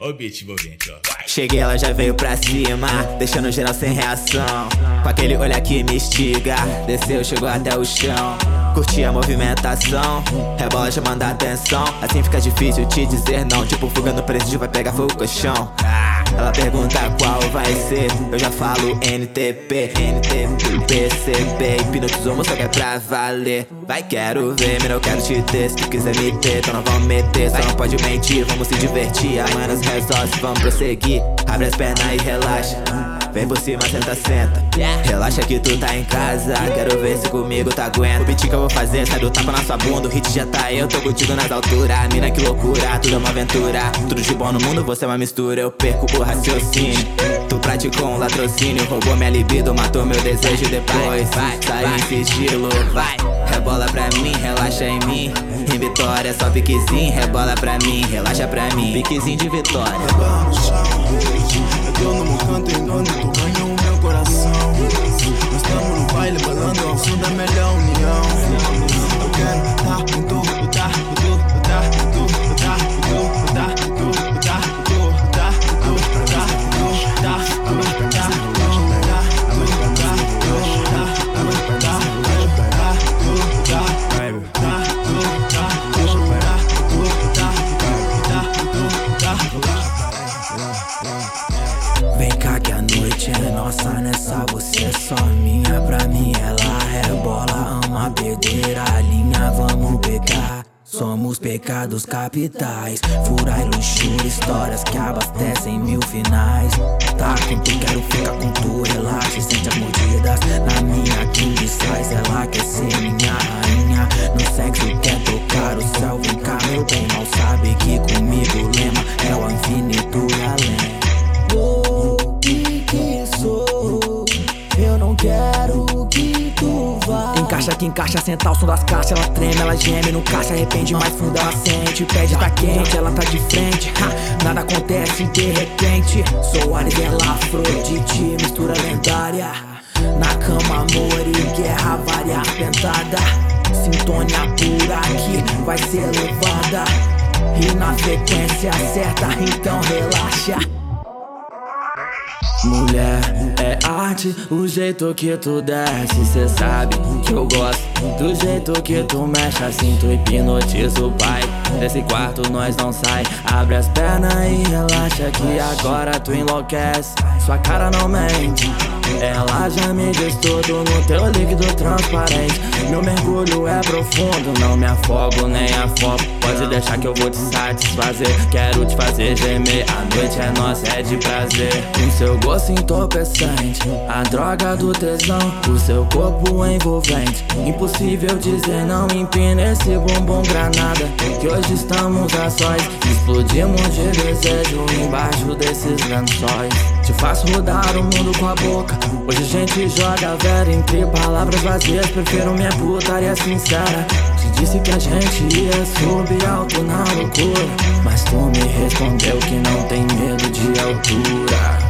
Ó o beat ó. Cheguei, ela já veio pra cima, deixando geral sem reação. Com aquele olhar que me instiga, desceu, chegou até o chão. Curti a movimentação, rebola já manda atenção. Assim fica difícil te dizer não. Tipo, fuga no presídio, vai pegar fogo colchão. Ela pergunta qual vai ser, eu já falo NTP, NTP, PCP. Hipnotizou, moça que é pra valer. Vai, quero ver, mira, eu quero te ter. Se tu quiser me ter, então não vamos meter. Só não pode mentir, vamos se divertir. Amanhã nos resolve, vamos prosseguir. Abre as pernas e relaxa. Vem por cima, senta, senta. Relaxa que tu tá em casa. Quero ver se comigo tá aguenta. O beat que eu vou fazer, sai do tapa na sua bunda. O hit já tá, eu tô contigo nas alturas. Mina, que loucura, tudo é uma aventura. Tudo de bom no mundo, você é uma mistura. Eu perco o raciocínio. Tu praticou um latrocínio, roubou minha libido, matou meu desejo depois. Vai, sai em sigilo, vai. Rebola pra mim, relaxa em mim. Em vitória, só piquezinho. Rebola pra mim, relaxa pra mim. Piquezinho de vitória. Eu no meu canto enquanto tu ganha o meu coração. Nós estamos no baile, balando ao som da melhor união. Eu quero tá com tu, é nessa Você é só minha pra mim Ela rebola, ama perder a linha Vamos pegar. Somos pecados capitais Fura e luxúria, histórias que abastecem mil finais. Tá com tu, quero ficar com tu Relaxa sente as mordidas. Na minha king size Ela quer ser minha rainha. No sexo quer tocar o céu Vem cá meu bem, mal sabe que comigo o lema É o infinito vá Encaixa que encaixa, senta o som das caixas. Ela treme, ela geme, no caixa arrepende Mais fundo ela sente, pede tá quente Ela tá de frente, ha, nada acontece de repente. Sou Ares, ela Afrodite, mistura lendária. Na cama amor e guerra, várias pentadas Sintonia pura que vai ser levada. E na frequência certa, então relaxa o jeito que tu desce. Cê sabe que eu gosto do jeito que tu mexe. Assim tu hipnotiza o pai. Desse quarto nós não sai. Abre as pernas e relaxa que agora tu enlouquece. Sua cara não mente. Ela já me diz tudo no teu líquido transparente. Meu é profundo, não me afogo nem afogo. Pode deixar que eu vou te satisfazer. Quero te fazer gemer. A noite é nossa, é de prazer. O seu gosto entorpecente, a droga do tesão. O seu corpo envolvente. Impossível dizer não. Empina esse bumbum granada. Que hoje estamos a sós. Explodimos de desejo embaixo desses lençóis. Te faço rodar o mundo com a boca. Hoje a gente joga vera entre palavras vazias. Prefiro minha putaria sincera. Te disse que a gente ia subir alto na loucura. Mas tu me respondeu que não tem medo de altura.